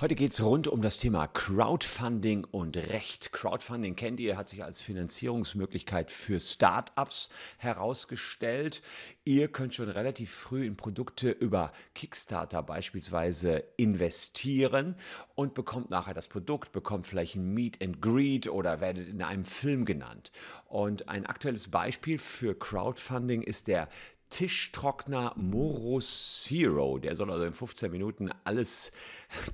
Heute geht es rund um das Thema Crowdfunding und Recht. Crowdfunding kennt ihr, hat sich als Finanzierungsmöglichkeit für Startups herausgestellt. Ihr könnt schon relativ früh in Produkte über Kickstarter beispielsweise investieren und bekommt nachher das Produkt, bekommt vielleicht ein Meet and Greet oder werdet in einem Film genannt. Und ein aktuelles Beispiel für Crowdfunding ist der Tischtrockner Morus Zero. Der soll also in 15 Minuten alles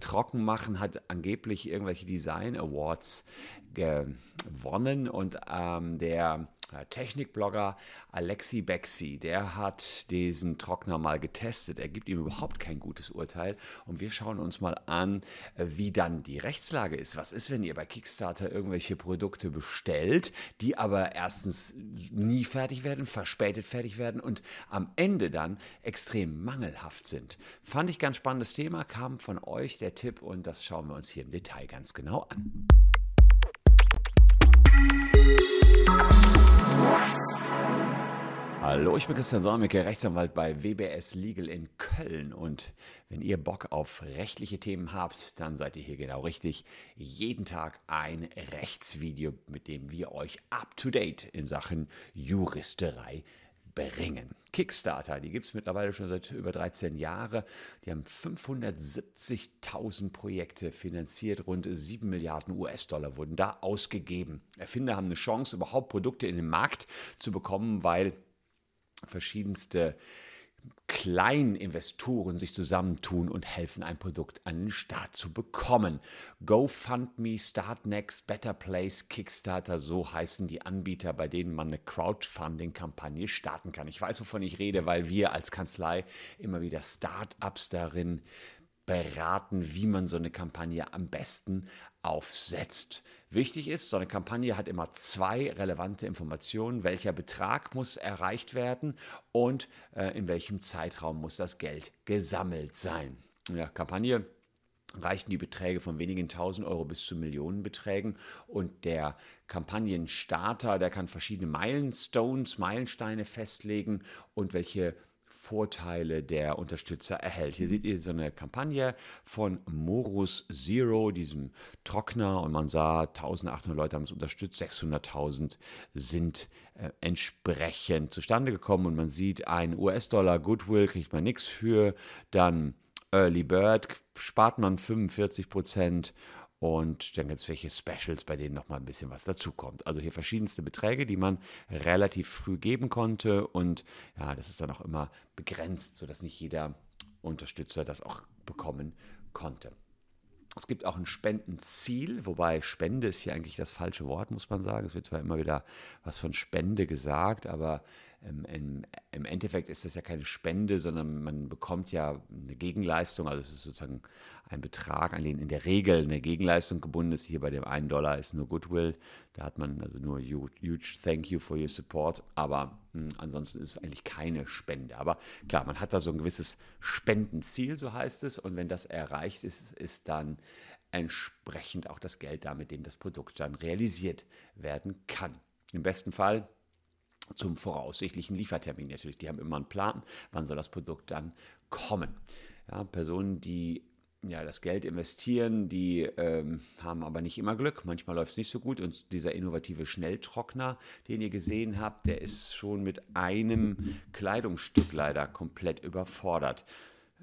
trocken machen, hat angeblich irgendwelche Design Awards gewonnen und ähm, der Technikblogger Alexi Bexi, der hat diesen Trockner mal getestet. Er gibt ihm überhaupt kein gutes Urteil. Und wir schauen uns mal an, äh, wie dann die Rechtslage ist. Was ist, wenn ihr bei Kickstarter irgendwelche Produkte bestellt, die aber erstens nie fertig werden, verspätet fertig werden und am Ende dann extrem mangelhaft sind? Fand ich ganz spannendes Thema, kam von euch der Tipp und das schauen wir uns hier im Detail ganz genau an. Hallo, ich bin Christian Solmecke, Rechtsanwalt bei WBS Legal in Köln. Und wenn ihr Bock auf rechtliche Themen habt, dann seid ihr hier genau richtig. Jeden Tag ein Rechtsvideo, mit dem wir euch up-to-date in Sachen Juristerei bringen. Kickstarter, die gibt es mittlerweile schon seit über 13 Jahren. Die haben 570.000 Projekte finanziert, rund 7 Milliarden US-Dollar wurden da ausgegeben. Erfinder haben eine Chance, überhaupt Produkte in den Markt zu bekommen, weil verschiedenste Kleininvestoren sich zusammentun und helfen, ein Produkt an den Start zu bekommen. GoFundMe, Startnext, Better Place, Kickstarter, so heißen die Anbieter, bei denen man eine Crowdfunding-Kampagne starten kann. Ich weiß, wovon ich rede, weil wir als Kanzlei immer wieder Startups darin beraten, wie man so eine Kampagne am besten aufsetzt. Wichtig ist, so eine Kampagne hat immer zwei relevante Informationen. Welcher Betrag muss erreicht werden und äh, in welchem Zeitraum muss das Geld gesammelt sein. Ja, Kampagne reichen die Beträge von wenigen tausend Euro bis zu Millionenbeträgen und der Kampagnenstarter, der kann verschiedene Milestones, Meilensteine festlegen und welche Vorteile der Unterstützer erhält. Hier seht ihr so eine Kampagne von Morus Zero, diesem Trockner, und man sah, 1800 Leute haben es unterstützt, 600.000 sind äh, entsprechend zustande gekommen. Und man sieht, ein US-Dollar Goodwill kriegt man nichts für, dann Early Bird spart man 45 Prozent und dann gibt es welche Specials, bei denen nochmal ein bisschen was dazukommt. Also hier verschiedenste Beträge, die man relativ früh geben konnte. Und ja, das ist dann auch immer begrenzt, sodass nicht jeder Unterstützer das auch bekommen konnte. Es gibt auch ein Spendenziel, wobei Spende ist hier eigentlich das falsche Wort, muss man sagen. Es wird zwar immer wieder was von Spende gesagt, aber ähm, im, im, Endeffekt ist das ja keine Spende, sondern man bekommt ja eine Gegenleistung. Also es ist sozusagen ein Betrag, an den in der Regel eine Gegenleistung gebunden ist. Hier bei dem einen Dollar ist nur Goodwill. Da hat man also nur huge thank you for your support. Aber mh, hm, ansonsten ist es eigentlich keine Spende. Aber klar, man hat da so ein gewisses Spendenziel, so heißt es. Und wenn das erreicht ist, ist dann entsprechend auch das Geld da, mit dem das Produkt dann realisiert werden kann. Im besten Fall zum voraussichtlichen Liefertermin natürlich. Die haben immer einen Plan, wann soll das Produkt dann kommen. Ja, Personen, die ja, das Geld investieren, die ähm, haben aber nicht immer Glück. Manchmal läuft es nicht so gut. Und dieser innovative Schnelltrockner, den ihr gesehen habt, der ist schon mit einem Kleidungsstück leider komplett überfordert.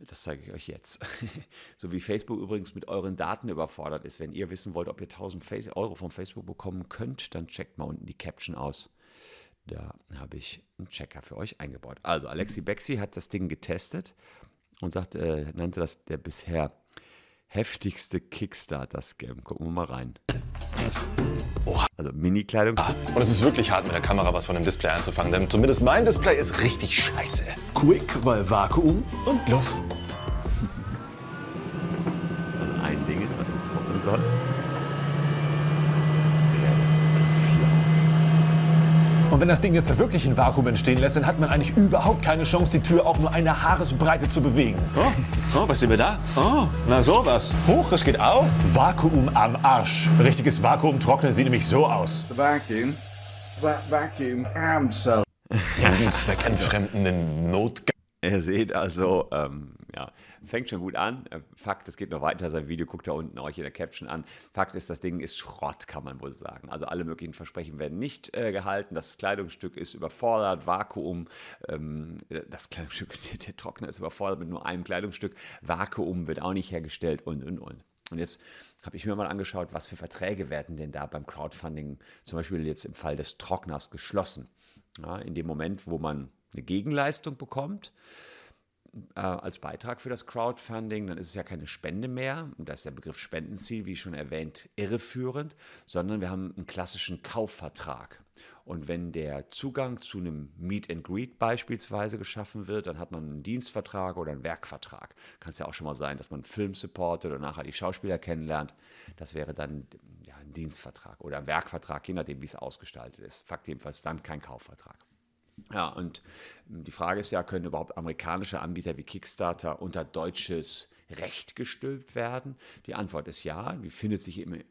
Das zeige ich euch jetzt. so wie Facebook übrigens mit euren Daten überfordert ist. Wenn ihr wissen wollt, ob ihr 1000 Euro von Facebook bekommen könnt, dann checkt mal unten die Caption aus. Da habe ich einen Checker für euch eingebaut. Also Alexi Bexi hat das Ding getestet und sagt, äh, nannte das der bisher heftigste Kickstarter-Scam. Gucken wir mal rein. Oh. Also Mini-Kleidung. Ah, und es ist wirklich hart, mit der Kamera was von dem Display einzufangen, denn zumindest mein Display ist richtig scheiße. Quick, weil Vakuum und los. also ein Ding, was es trocknen soll. Und wenn das Ding jetzt wirklich ein Vakuum entstehen lässt, dann hat man eigentlich überhaupt keine Chance, die Tür auch nur eine Haaresbreite zu bewegen. Oh, oh was sehen wir da? Oh, na sowas. Huch, es geht auf. Vakuum am Arsch. Richtiges Vakuum trocknen sieht nämlich so aus. The vacuum, that vacuum am so. Zweckentfremdenden Notgang. Ihr seht also, ähm, Ja, fängt schon gut an. Äh, Fakt, es geht noch weiter. Sein Video guckt da unten euch in der Caption an. Fakt ist, das Ding ist Schrott, kann man wohl sagen. Also alle möglichen Versprechen werden nicht äh, gehalten. Das Kleidungsstück ist überfordert, Vakuum. Ähm, das Kleidungsstück, der Trockner ist überfordert mit nur einem Kleidungsstück. Vakuum wird auch nicht hergestellt und, und, und. Und jetzt habe ich mir mal angeschaut, was für Verträge werden denn da beim Crowdfunding, zum Beispiel jetzt im Fall des Trockners, geschlossen. Ja, in dem Moment, wo man eine Gegenleistung bekommt, äh, als Beitrag für das Crowdfunding, dann ist es ja keine Spende mehr. Und da ist der Begriff Spendenziel, wie schon erwähnt, irreführend, sondern wir haben einen klassischen Kaufvertrag. Und wenn der Zugang zu einem Meet and Greet beispielsweise geschaffen wird, dann hat man einen Dienstvertrag oder einen Werkvertrag. Kann es ja auch schon mal sein, dass man Film supportet oder nachher die Schauspieler kennenlernt. Das wäre dann ja, ein Dienstvertrag oder ein Werkvertrag, je nachdem, wie es ausgestaltet ist. Fakt jedenfalls dann kein Kaufvertrag. Ja, und die Frage ist ja, können überhaupt amerikanische Anbieter wie Kickstarter unter deutsches Recht gestülpt werden? Die Antwort ist ja. Die findet sich im,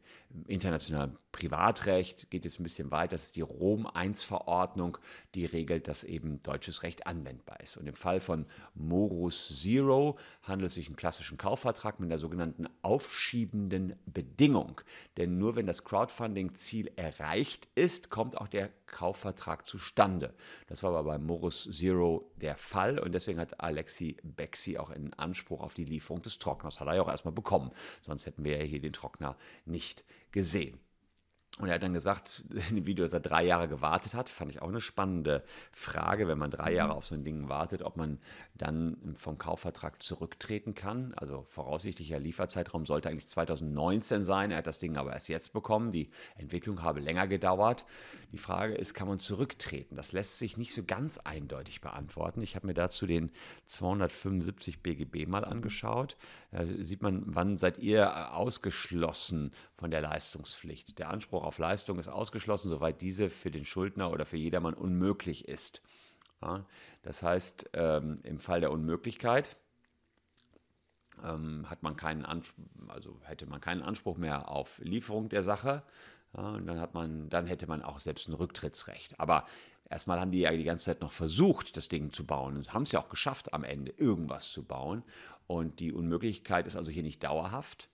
internationalen Privatrecht, geht jetzt ein bisschen weit. Das ist die Rom-I-Verordnung, die regelt, dass eben deutsches Recht anwendbar ist. Und im Fall von Morus Zero handelt es sich um einen klassischen Kaufvertrag mit der sogenannten aufschiebenden Bedingung. Denn nur wenn das Crowdfunding-Ziel erreicht ist, kommt auch der Kaufvertrag zustande. Das war aber bei Morus Zero der Fall und deswegen hat Alexi Bexi auch einen Anspruch auf die Lieferung des Trockners. Hat er ja auch erstmal bekommen, sonst hätten wir ja hier den Trockner nicht gesehen. Und er hat dann gesagt, in dem Video, dass er drei Jahre gewartet hat. Fand ich auch eine spannende Frage, wenn man drei Jahre mhm. auf so ein Ding wartet, ob man dann vom Kaufvertrag zurücktreten kann. Also voraussichtlicher Lieferzeitraum sollte eigentlich 2019 sein. Er hat das Ding aber erst jetzt bekommen. Die Entwicklung habe länger gedauert. Die Frage ist, kann man zurücktreten? Das lässt sich nicht so ganz eindeutig beantworten. Ich habe mir dazu den 275 BGB mal angeschaut. Da sieht man, wann seid ihr ausgeschlossen von der Leistungspflicht. Der Anspruch auf Leistung ist ausgeschlossen, soweit diese für den Schuldner oder für jedermann unmöglich ist. Ja, das heißt, ähm, im Fall der Unmöglichkeit ähm, hat man keinen also hätte man keinen Anspruch mehr auf Lieferung der Sache. Ja, und dann hat man, dann hätte man auch selbst ein Rücktrittsrecht. Aber erstmal haben die ja die ganze Zeit noch versucht, das Ding zu bauen und haben es ja auch geschafft, am Ende irgendwas zu bauen. Und die Unmöglichkeit ist also hier nicht dauerhaft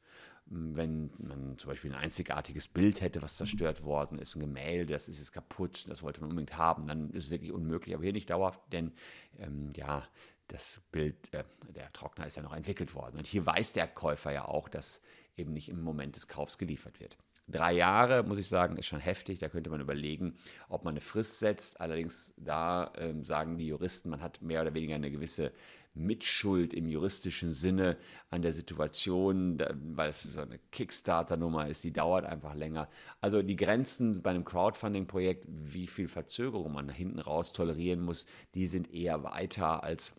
wenn man zum Beispiel ein einzigartiges Bild hätte, was zerstört worden ist, ein Gemälde, das ist jetzt kaputt, das wollte man unbedingt haben, dann ist es wirklich unmöglich. Aber hier nicht dauerhaft, denn ähm, ja, das Bild, äh, der Trockner ist ja noch entwickelt worden. Und hier weiß der Käufer ja auch, dass eben nicht im Moment des Kaufs geliefert wird. Drei Jahre, muss ich sagen, ist schon heftig. Da könnte man überlegen, ob man eine Frist setzt. Allerdings, da ähm, sagen die Juristen, man hat mehr oder weniger eine gewisse Mitschuld im juristischen Sinne an der Situation, weil es so eine Kickstarter-Nummer ist, die dauert einfach länger. Also die Grenzen bei einem Crowdfunding-Projekt, wie viel Verzögerung man hinten raus tolerieren muss, die sind eher weiter als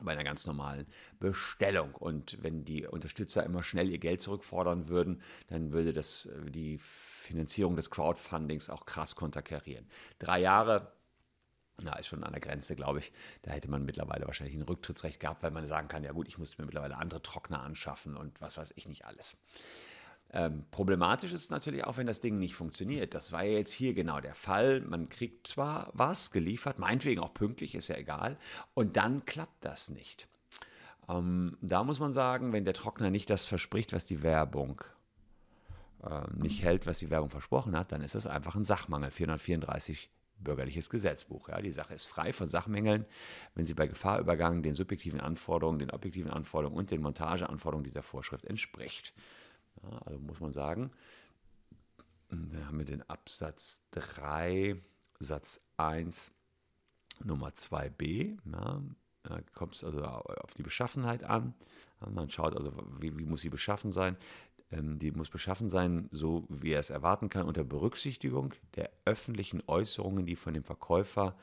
bei einer ganz normalen Bestellung. Und wenn die Unterstützer immer schnell ihr Geld zurückfordern würden, dann würde das die Finanzierung des Crowdfundings auch krass konterkarieren. Drei Jahre na, ist schon an der Grenze, glaube ich. Da hätte man mittlerweile wahrscheinlich ein Rücktrittsrecht gehabt, weil man sagen kann, ja gut, ich musste mir mittlerweile andere Trockner anschaffen und was weiß ich nicht alles. Ähm, problematisch ist natürlich auch, wenn das Ding nicht funktioniert. Das war ja jetzt hier genau der Fall. Man kriegt zwar was geliefert, meinetwegen auch pünktlich, ist ja egal, und dann klappt das nicht. Ähm, da muss man sagen, wenn der Trockner nicht das verspricht, was die Werbung äh, nicht hält, was die Werbung versprochen hat, dann ist das einfach ein Sachmangel. 434 bürgerliches Gesetzbuch. Ja, die Sache ist frei von Sachmängeln, wenn sie bei Gefahrübergang den subjektiven Anforderungen, den objektiven Anforderungen und den Montageanforderungen dieser Vorschrift entspricht. Ja, also muss man sagen, da haben wir den Absatz 3, Satz 1, Nummer 2b. Ja, da kommt es also auf die Beschaffenheit an. Man schaut also, wie, wie muss sie beschaffen sein. Ähm, die muss beschaffen sein, so wie er es erwarten kann, unter Berücksichtigung der öffentlichen Äußerungen, die von dem Verkäufer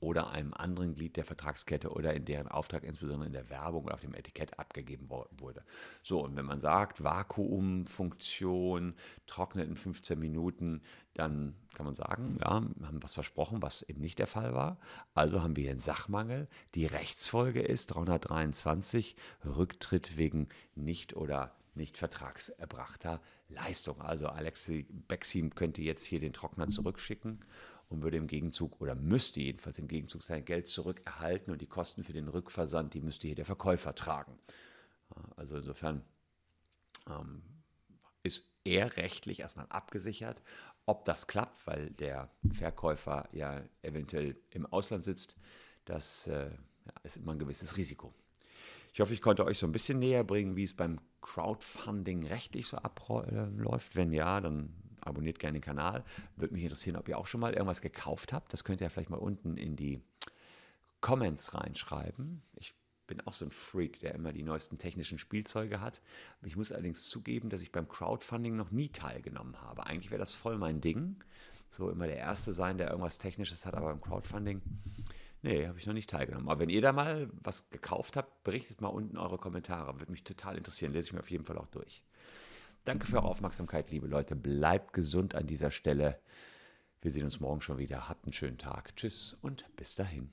oder einem anderen Glied der Vertragskette oder in deren Auftrag, insbesondere in der Werbung oder auf dem Etikett abgegeben wurde. So, und wenn man sagt, Vakuumfunktion, trocknet in 15 Minuten, dann kann man sagen, ja, wir haben was versprochen, was eben nicht der Fall war. Also haben wir hier einen Sachmangel. Die Rechtsfolge ist 323, Rücktritt wegen nicht oder nicht vertragserbrachter Leistung. Also Alexi Bexim könnte jetzt hier den Trockner zurückschicken und würde im Gegenzug oder müsste jedenfalls im Gegenzug sein Geld zurückerhalten und die Kosten für den Rückversand, die müsste hier der Verkäufer tragen. Also insofern ähm, ist er rechtlich erstmal abgesichert. Ob das klappt, weil der Verkäufer ja eventuell im Ausland sitzt, das äh, ist immer ein gewisses Risiko. Ich hoffe, ich konnte euch so ein bisschen näher bringen, wie es beim Crowdfunding rechtlich so abläuft. Wenn ja, dann abonniert gerne den Kanal. Würde mich interessieren, ob ihr auch schon mal irgendwas gekauft habt. Das könnt ihr vielleicht mal unten in die Comments reinschreiben. Ich bin auch so ein Freak, der immer die neuesten technischen Spielzeuge hat. Ich muss allerdings zugeben, dass ich beim Crowdfunding noch nie teilgenommen habe. Eigentlich wäre das voll mein Ding. So immer der Erste sein, der irgendwas Technisches hat, aber beim Crowdfunding Nee, habe ich noch nicht teilgenommen. Aber wenn ihr da mal was gekauft habt, berichtet mal unten eure Kommentare. Würde mich total interessieren. Lese ich mir auf jeden Fall auch durch. Danke für eure Aufmerksamkeit, liebe Leute. Bleibt gesund an dieser Stelle. Wir sehen uns morgen schon wieder. Habt einen schönen Tag. Tschüss und bis dahin.